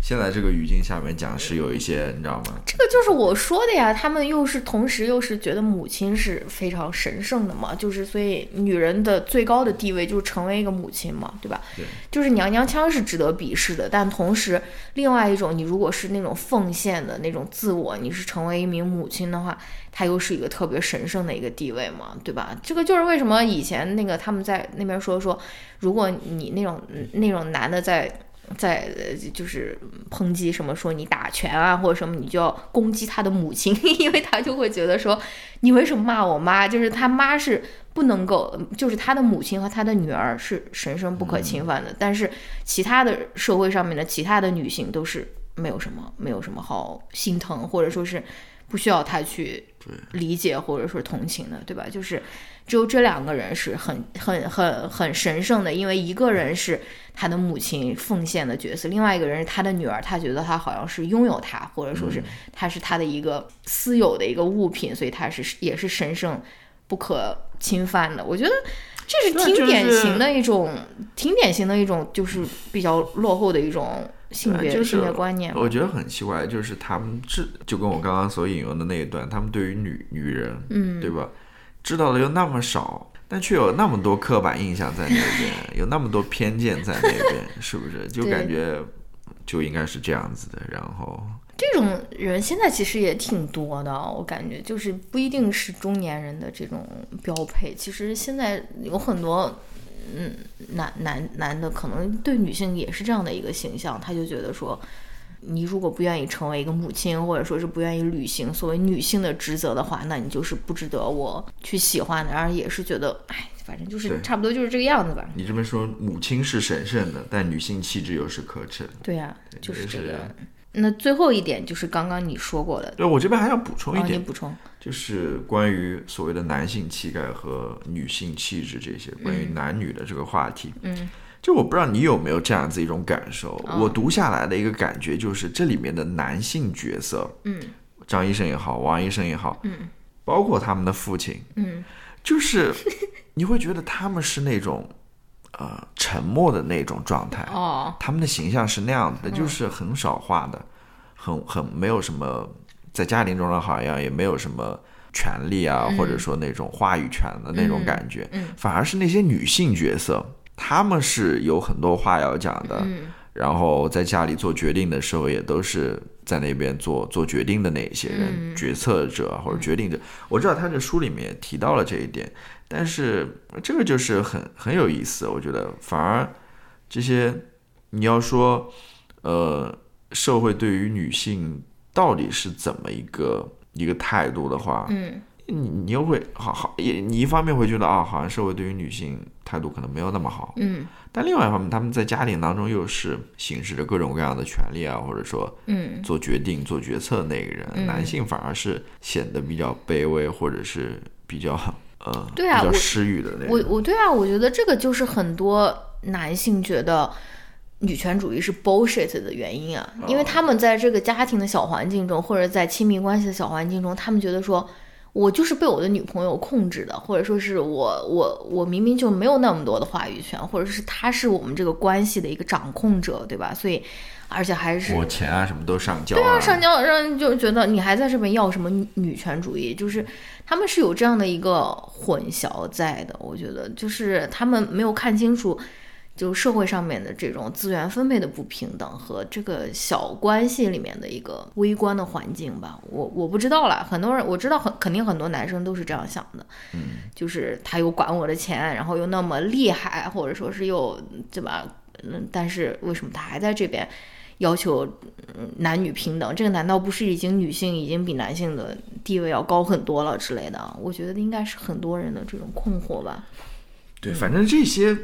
现在这个语境下面讲是有一些，你知道吗？这个就是我说的呀，他们又是同时又是觉得母亲是非常神圣的嘛，就是所以女人的最高的地位就是成为一个母亲嘛，对吧？对，就是娘娘腔是值得鄙视的，但同时另外一种，你如果是那种奉献的那种自我，你是成为一名母亲的话，她又是一个特别神圣的一个地位嘛，对吧？这个就是为什么以前那个他们在那边说说，如果你那种那种男的在。在就是抨击什么说你打拳啊或者什么，你就要攻击他的母亲，因为他就会觉得说你为什么骂我妈？就是他妈是不能够，就是他的母亲和他的女儿是神圣不可侵犯的，但是其他的社会上面的其他的女性都是没有什么没有什么好心疼，或者说是不需要他去理解或者说同情的，对吧？就是只有这两个人是很很很很神圣的，因为一个人是他的母亲奉献的角色，另外一个人是他的女儿，他觉得他好像是拥有他，或者说是他是他的一个私有的一个物品，所以他是也是神圣不可侵犯的。我觉得这是挺典型的一种，挺典型的一种，就是比较落后的一种性别、就是性别观念。我觉得很奇怪，就是他们这就跟我刚刚所引用的那一段，他们对于女女人，嗯，对吧？知道的又那么少，但却有那么多刻板印象在那边，有那么多偏见在那边，是不是？就感觉就应该是这样子的。然后，这种人现在其实也挺多的，我感觉就是不一定是中年人的这种标配。其实现在有很多，嗯，男男男的可能对女性也是这样的一个形象，他就觉得说，你如果不愿意成为一个母亲，或者说是不愿意履行所谓女性的职责的话，那你就是不值得我去喜欢的。然后也是觉得，哎，反正就是差不多就是这个样子吧。你这边说母亲是神圣的，但女性气质又是可耻的。对呀、就是这个。那最后一点就是刚刚你说过的，对我这边还要补充一点，补充。就是关于所谓的男性气概和女性气质这些，关于男女的这个话题。嗯就我不知道你有没有这样子一种感受，我读下来的一个感觉就是这里面的男性角色，嗯。张医生也好，王医生也好，嗯。包括他们的父亲，嗯。就是你会觉得他们是那种呃沉默的那种状态，哦，他们的形象是那样子的，就是很少话的，很很没有什么在家庭中呢，好像也没有什么权利啊，或者说那种话语权的那种感觉，嗯。反而是那些女性角色，她们是有很多话要讲的，嗯。然后在家里做决定的时候，也都是在那边做做决定的那一些人，嗯。决策者或者决定者。我知道他这书里面也提到了这一点，但是这个就是很很有意思，我觉得反而这些你要说，呃，社会对于女性到底是怎么一个一个态度的话，嗯你你又会好好也你一方面会觉得啊，好像社会对于女性态度可能没有那么好，嗯，但另外一方面，他们在家庭当中又是行使着各种各样的权利啊，或者说嗯做决定、做决策的那个人，男性反而是显得比较卑微，或者是比较呃比较对啊我失语的那种我。我对啊，我觉得这个就是很多男性觉得女权主义是 bullshit 的原因啊，因为他们在这个家庭的小环境中，或者在亲密关系的小环境中，他们觉得说。我就是被我的女朋友控制的，或者说是我我我明明就没有那么多的话语权，或者是他是我们这个关系的一个掌控者，对吧？所以，而且还是我钱啊什么都上交对啊，上交让人就觉得你还在这边要什么女女权主义，就是他们是有这样的一个混淆在的。我觉得就是他们没有看清楚，就社会上面的这种资源分配的不平等和这个小关系里面的一个微观的环境吧。我我不知道啦，很多人我知道很肯定很多男生都是这样想的，嗯，就是他又管我的钱，然后又那么厉害，或者说是又对吧？嗯，但是为什么他还在这边？要求嗯男女平等，这个难道不是已经女性已经比男性的地位要高很多了之类的？我觉得应该是很多人的这种困惑吧。对，反正这些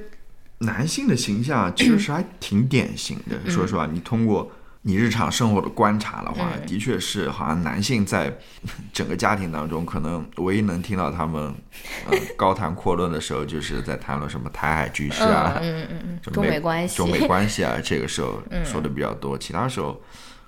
男性的形象 [CLEARS THROAT] 其实还挺典型的。嗯。说实话，你通过你日常生活的观察的话，嗯的确是好像男性在 [LAUGHS] 整个家庭当中，可能唯一能听到他们呃 [LAUGHS] 高谈阔论的时候，就是在谈论什么台海局势啊、嗯嗯嗯中美美关系，中美关系啊，这个时候 [LAUGHS] 嗯。说的比较多，其他时候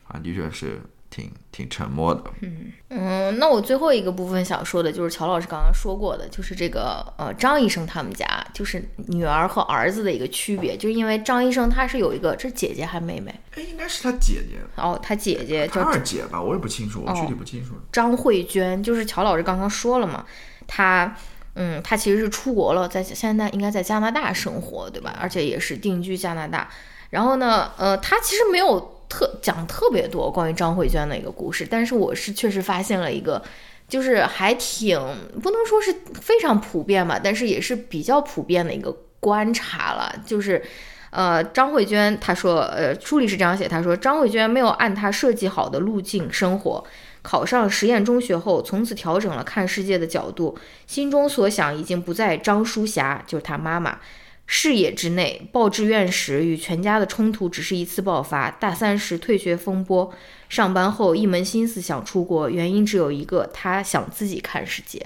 啊的确是挺挺沉默的。嗯嗯，那我最后一个部分想说的就是乔老师刚刚说过的，就是这个呃张医生他们家就是女儿和儿子的一个区别，就是因为张医生他是有一个这姐姐还妹妹，哎，应该是他姐姐，哦，他姐姐叫二姐吧，我也不清楚，我具体哦不清楚。张慧娟，就是乔老师刚刚说了嘛，她，嗯，她其实是出国了，在现在应该在加拿大生活，对吧？而且也是定居加拿大。然后呢，呃，她其实没有特讲特别多关于张慧娟的一个故事，但是我是确实发现了一个，就是还挺不能说是非常普遍吧，但是也是比较普遍的一个观察了，就是。呃，张慧娟她说，呃，书里是这样写，她说张慧娟没有按她设计好的路径生活，考上实验中学后，从此调整了看世界的角度，心中所想已经不在张淑霞，就是她妈妈视野之内。报志愿时与全家的冲突只是一次爆发，大三时退学风波，上班后一门心思想出国，原因只有一个，他想自己看世界。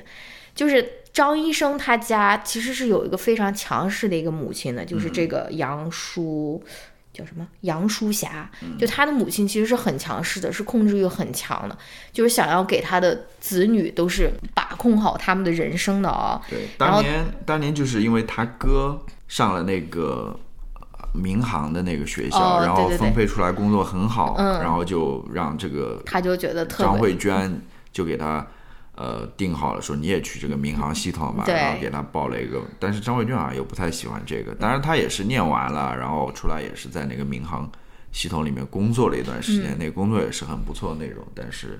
就是张医生他家其实是有一个非常强势的一个母亲的，就是这个杨淑。叫什么杨淑霞？就他的母亲其实是很强势的，是控制欲很强的，就是想要给他的子女都是把控好他们的人生的啊、对，当年当年就是因为他哥上了那个呃民航的那个学校，哦然后对对对。分配出来工作很好，嗯。然后就让这个他就觉得特张别。慧娟就给他呃定好了，说你也去这个民航系统吧，然后给他报了一个，但是张慧娟好像又不太喜欢这个，当然他也是念完了，然后出来也是在那个民航系统里面工作了一段时嗯。间，那个工作也是很不错的内容，但是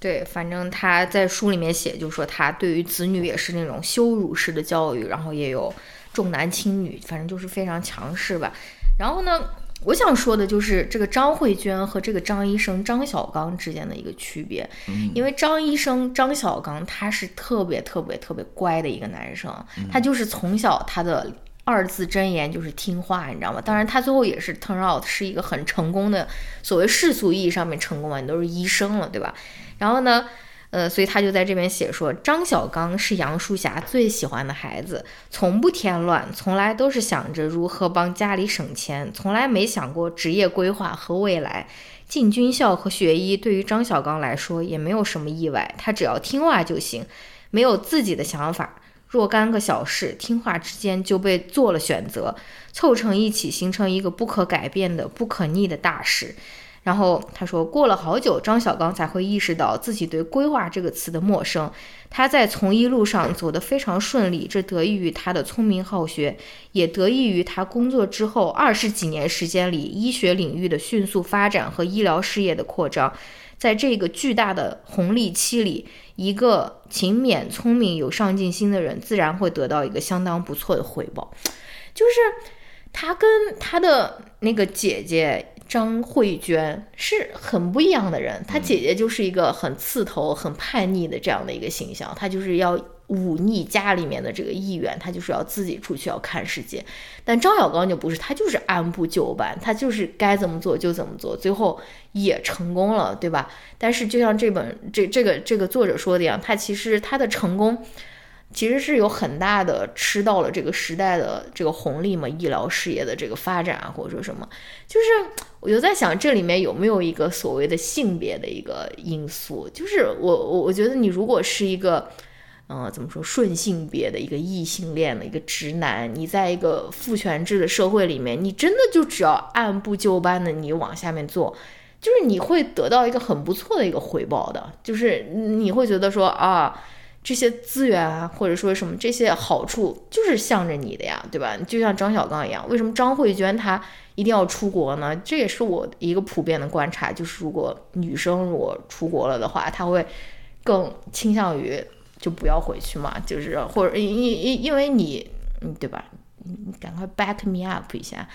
对，反正他在书里面写，就说他对于子女也是那种羞辱式的教育，然后也有重男轻女，反正就是非常强势吧。然后呢，我想说的就是这个张慧娟和这个张医生张小刚之间的一个区别，因为张医生张小刚他是特别特别特别乖的一个男生，他就是从小他的。二字真言就是听话，你知道吗？当然，他最后也是 turn out 是一个很成功的，所谓世俗意义上面成功嘛，你都是医生了，对吧？然后呢，呃，所以他就在这边写说，张小刚是杨淑霞最喜欢的孩子，从不添乱，从来都是想着如何帮家里省钱，从来没想过职业规划和未来。进军校和学医对于张小刚来说也没有什么意外，他只要听话就行，没有自己的想法。若干个小事，听话之间就被做了选择，凑成一起，形成一个不可改变的、不可逆的大事。然后他说，过了好久，张小刚才会意识到自己对“规划”这个词的陌生。他在从医路上走得非常顺利，这得益于他的聪明好学，也得益于他工作之后二十几年时间里医学领域的迅速发展和医疗事业的扩张。在这个巨大的红利期里，一个勤勉、聪明、有上进心的人，自然会得到一个相当不错的回报。就是他跟他的那个姐姐，张慧娟是很不一样的人，她姐姐就是一个很刺头、很叛逆的这样的一个形象，她就是要忤逆家里面的这个意愿，她就是要自己出去要看世界。但张小刚就不是，他就是按部就班，他就是该怎么做就怎么做，最后也成功了，对吧？但是就像这本这这个这个作者说的一样，他其实他的成功。其实是有很大的吃到了这个时代的这个红利嘛，医疗事业的这个发展啊，或者说什么，就是我就在想这里面有没有一个所谓的性别的一个因素？就是我我我觉得你如果是一个，嗯，怎么说顺性别的一个异性恋的一个直男，你在一个父权制的社会里面，你真的就只要按部就班的你往下面做，就是你会得到一个很不错的一个回报的，就是你会觉得说啊。这些资源啊，或者说什么这些好处，就是向着你的呀，对吧？就像张小刚一样，为什么张慧娟她一定要出国呢？这也是我一个普遍的观察，就是如果女生如果出国了的话，她会更倾向于就不要回去嘛，就是或者因因因为你，对吧？你赶快 back me up 一下，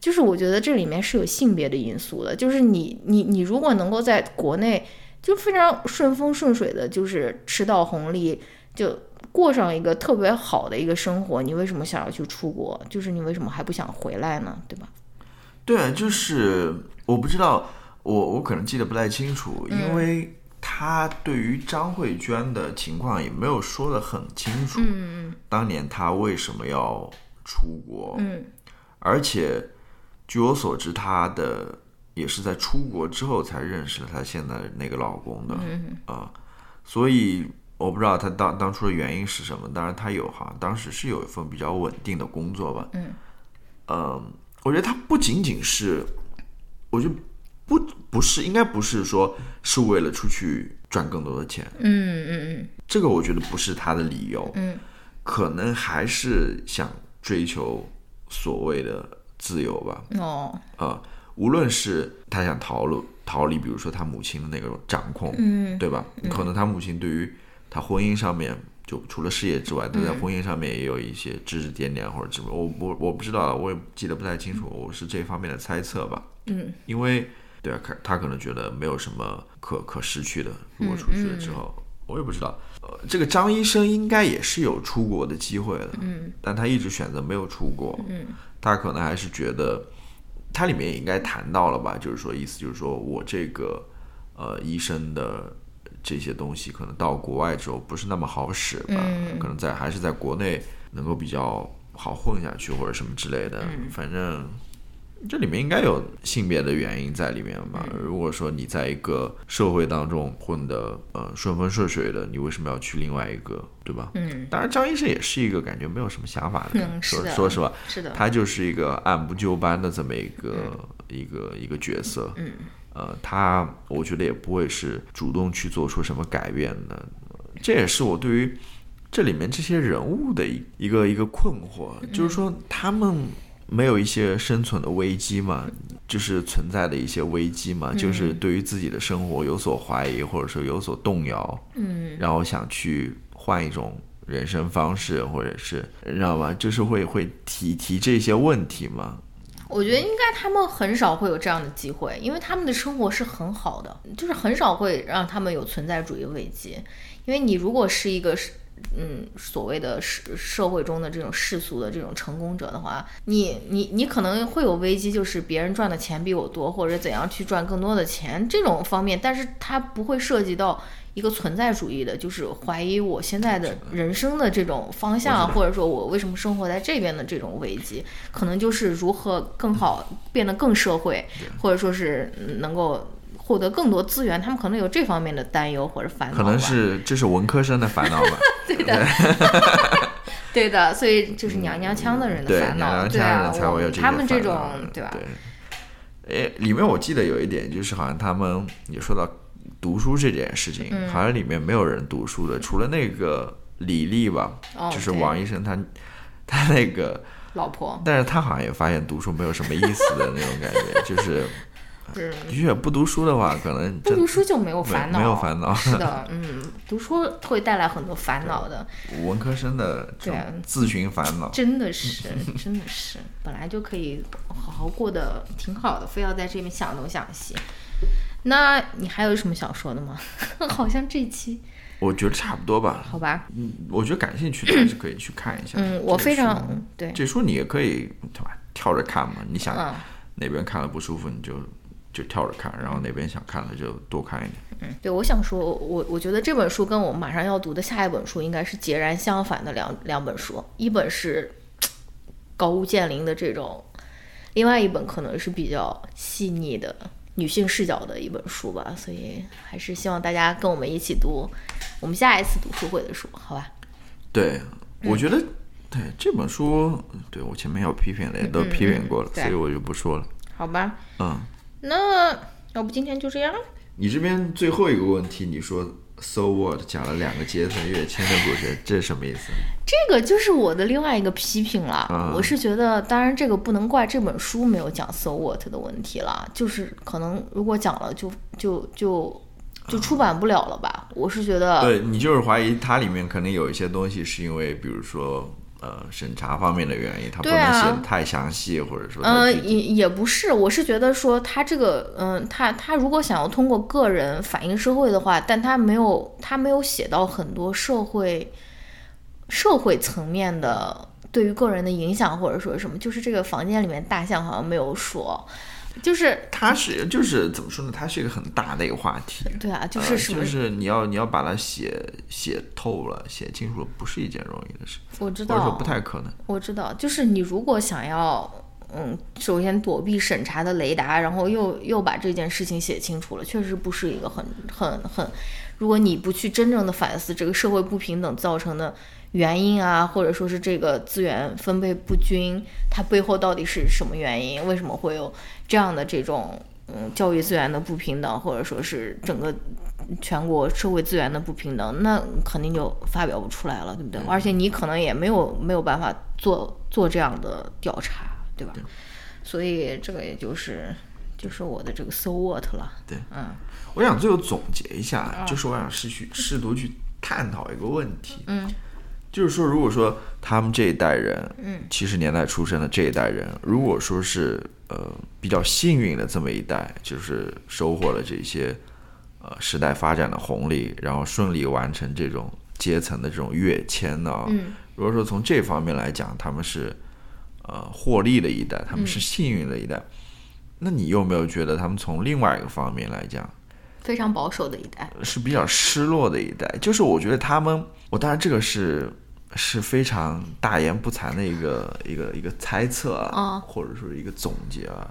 就是我觉得这里面是有性别的因素的，就是你你你如果能够在国内。就非常顺风顺水的，就是吃到红利，就过上一个特别好的一个生活。你为什么想要去出国？就是你为什么还不想回来呢？对吧？对，就是我不知道，我我可能记得不太清楚，因为他对于张慧娟的情况也没有说的很清楚。嗯嗯。当年他为什么要出国？嗯。而且据我所知，他的。也是在出国之后才认识了她现在那个老公的啊，所以我不知道她当当初的原因是什么。当然，她有哈，当时是有一份比较稳定的工作吧。嗯，嗯，我觉得她不仅仅是，我觉得不不是，应该不是说是为了出去赚更多的钱。嗯嗯嗯，这个我觉得不是她的理由。嗯，可能还是想追求所谓的自由吧。哦，啊。无论是他想逃路逃离，比如说他母亲的那个掌控，嗯，对吧？可能他母亲对于他婚姻上面，就除了事业之外，他在婚姻上面也有一些指指点点或者什么。我我我不知道，我也记得不太清楚，我是这方面的猜测吧。嗯，因为对啊，他他可能觉得没有什么可可失去的，如果出去了之后，我也不知道。呃，这个张医生应该也是有出国的机会的，嗯，但他一直选择没有出国，嗯，他可能还是觉得。它里面也应该谈到了吧，就是说意思就是说我这个呃医生的这些东西可能到国外之后不是那么好使吧，可能在还是在国内能够比较好混下去或者什么之类的，反正。这里面应该有性别的原因在里面吧？如果说你在一个社会当中混得呃顺风顺水的，你为什么要去另外一个，对吧？嗯，当然张医生也是一个感觉没有什么想法的人，说说实话，是的，他就是一个按部就班的这么一个一个一个角色。嗯，呃，他我觉得也不会是主动去做出什么改变的。这也是我对于这里面这些人物的一一个一个困惑，就是说他们。没有一些生存的危机嘛，就是存在的一些危机嘛，就是对于自己的生活有所怀疑，或者说有所动摇，嗯，然后想去换一种人生方式，或者是你知道吗？就是会会提提这些问题嘛。我觉得应该他们很少会有这样的机会，因为他们的生活是很好的，就是很少会让他们有存在主义危机。因为你如果是一个是。嗯，所谓的社社会中的这种世俗的这种成功者的话，你你你可能会有危机，就是别人赚的钱比我多，或者怎样去赚更多的钱这种方面，但是它不会涉及到一个存在主义的，就是怀疑我现在的人生的这种方向，或者说我为什么生活在这边的这种危机，可能就是如何更好变得更社会，或者说是能够。获得更多资源，他们可能有这方面的担忧或者烦恼。可能是这是文科生的烦恼吧。[LAUGHS] 对的，[LAUGHS] 对的，所以就是娘娘腔的人的烦恼。对啊，他们这种对吧？对。哎，里面我记得有一点，就是好像他们也说到读书这件事情，好像里面没有人读书的，除了那个李丽吧，就是王医生他他那个老婆。但是他好像也发现读书没有什么意思的那种感觉，就是。是的确，不读书的话，可能不读书就没有烦恼，没有烦恼。[LAUGHS] 是的，嗯，读书会带来很多烦恼的。文科生的这种自寻烦恼，真的是，[LAUGHS] 真的是，本来就可以好好过得挺好的，非要在这边想东想西。那你还有什么想说的吗？[LAUGHS] 好像这期我觉得差不多吧。好吧，嗯，我觉得感兴趣的还是可以去看一下。嗯，我非常对这书你也可以对吧？跳着看嘛，你想哪边看了不舒服，你就就跳着看，然后哪边想看了就多看一点。嗯，对，我想说，我我觉得这本书跟我们马上要读的下一本书应该是截然相反的两两本书，一本是高屋建瓴的这种，另外一本可能是比较细腻的。女性视角的一本书吧，所以还是希望大家跟我们一起读我们下一次读书会的书，好吧？对，我觉得对这本书，对我前面要批评的也都批评过了，所以我就不说了。好吧？嗯，那要不今天就这样？你这边最后一个问题，你说。So what？讲了两个阶层跃迁的故事，这是什么意思？这个就是我的另外一个批评了。我是觉得，当然这个不能怪这本书没有讲 So what 的问题了，就是可能如果讲了，就就就就出版不了了吧。我是觉得，对你就是怀疑它里面可能有一些东西是因为，比如说。呃，审查方面的原因，他不能写的太详细，或者说，嗯，也也不是，我是觉得说他这个，嗯，他他如果想要通过个人反映社会的话，但他没有他没有写到很多社会社会层面的对于个人的影响，或者说什么，就是这个房间里面大象好像没有说。就是它是就是怎么说呢？它是一个很大的一个话题。对啊，就是什么？就是你要你要把它写写透了、写清楚了，不是一件容易的事。我知道，或者说不太可能。我知道，就是你如果想要，嗯，首先躲避审查的雷达，然后又又把这件事情写清楚了，确实不是一个很很很。如果你不去真正的反思这个社会不平等造成的。原因啊，或者说是这个资源分配不均，它背后到底是什么原因？为什么会有这样的这种嗯教育资源的不平等，或者说是整个全国社会资源的不平等？那肯定就发表不出来了，对不对？而且你可能也没有没有办法做做这样的调查，对吧？所以这个也就是就是我的这个 so what 了。对，嗯，我想最后总结一下，就是我想试去试图去探讨一个问题，嗯。就是说，如果说他们这一代人，嗯，七十年代出生的这一代人，如果说是呃比较幸运的这么一代，就是收获了这些呃时代发展的红利，然后顺利完成这种阶层的这种跃迁呢，嗯，如果说从这方面来讲，他们是呃获利的一代，他们是幸运的一代，那你有没有觉得他们从另外一个方面来讲，非常保守的一代，是比较失落的一代？就是我觉得他们，我当然这个是。是非常大言不惭的一个一个一个猜测啊，或者说一个总结啊。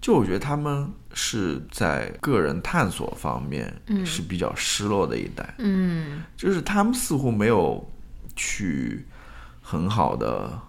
就我觉得他们是在个人探索方面是比较失落的一代，嗯，就是他们似乎没有去很好的，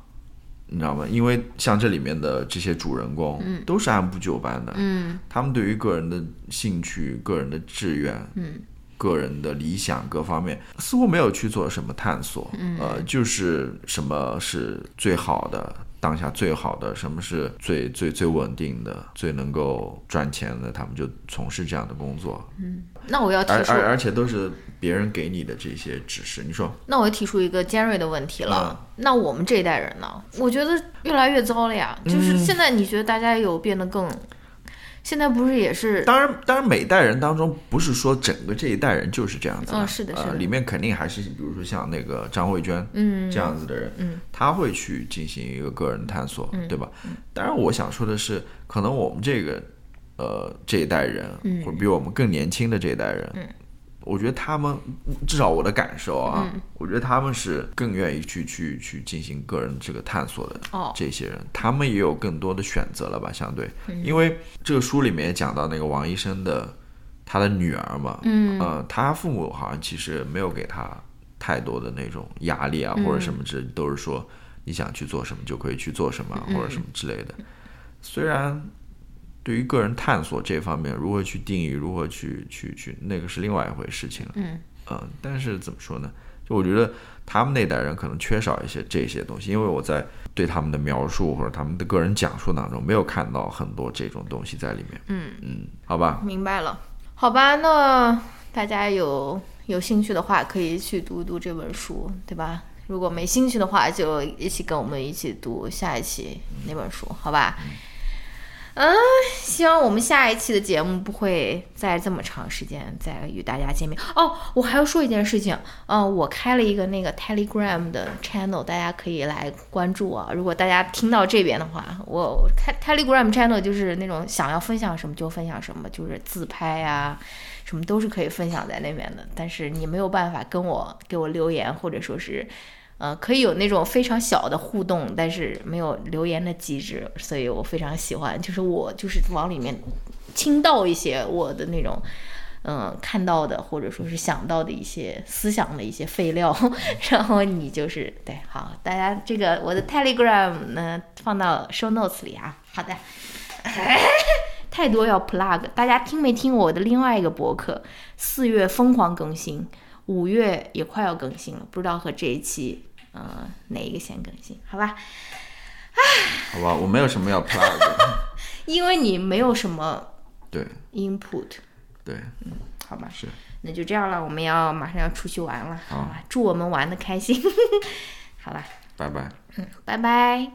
你知道吗？因为像这里面的这些主人公，都是按部就班的，嗯，他们对于个人的兴趣、个人的志愿，嗯。个人的理想各方面似乎没有去做什么探索，呃，就是什么是最好的，当下最好的，什么是最最最稳定的，最能够赚钱的，他们就从事这样的工作。嗯，那我要提出，而而且都是别人给你的这些指示。你说，那我要提出一个尖锐的问题了。那我们这一代人呢？我觉得越来越糟了呀。就是现在，你觉得大家有变得更？现在不是也是？当然，当然，每代人当中不是说整个这一代人就是这样子。嗯，是的，是的。里面肯定还是，比如说像那个张慧娟，嗯，这样子的人，嗯，他会去进行一个个人探索，对吧？当然，我想说的是，可能我们这个，呃，这一代人，或者比我们更年轻的这一代人，嗯。我觉得他们，至少我的感受啊，我觉得他们是更愿意去去去进行个人这个探索的。这些人，他们也有更多的选择了吧？相对，因为这个书里面也讲到那个王医生的他的女儿嘛，嗯，呃，他父母好像其实没有给他太多的那种压力啊，或者什么之，都是说你想去做什么就可以去做什么，或者什么之类的。虽然。对于个人探索这方面，如何去定义，如何去去去，那个是另外一回事情了。嗯嗯，但是怎么说呢？就我觉得他们那代人可能缺少一些这些东西，因为我在对他们的描述或者他们的个人讲述当中，没有看到很多这种东西在里面。嗯嗯，好吧，明白了。好吧，那大家有有兴趣的话，可以去读读这本书，对吧？如果没兴趣的话，就一起跟我们一起读下一期那本书，好吧？嗯，嗯希望我们下一期的节目不会再这么长时间再与大家见面哦。我还要说一件事情，嗯，我开了一个那个 Telegram 的 channel，大家可以来关注啊。如果大家听到这边的话，我开 Telegram channel 就是那种想要分享什么就分享什么，就是自拍啊，什么都是可以分享在那边的。但是你没有办法跟我给我留言，或者说是。呃，可以有那种非常小的互动，但是没有留言的机制，所以我非常喜欢。就是我就是往里面倾倒一些我的那种，嗯，看到的或者说是想到的一些思想的一些废料，[LAUGHS] 然后你就是对，好，大家这个我的 Telegram 呢放到 Show Notes 里啊。好的，[LAUGHS] 太多要 plug，大家听没听我的另外一个博客？四月疯狂更新。五月也快要更新了，不知道和这一期，呃，哪一个先更新？好吧，唉，好吧，我没有什么要 plug，[LAUGHS] 因为你没有什么对。input，对，嗯，好吧，是，那就这样了，我们要马上要出去玩了，好。吧，祝我们玩的开心，[LAUGHS] 好吧，拜拜，嗯，拜拜。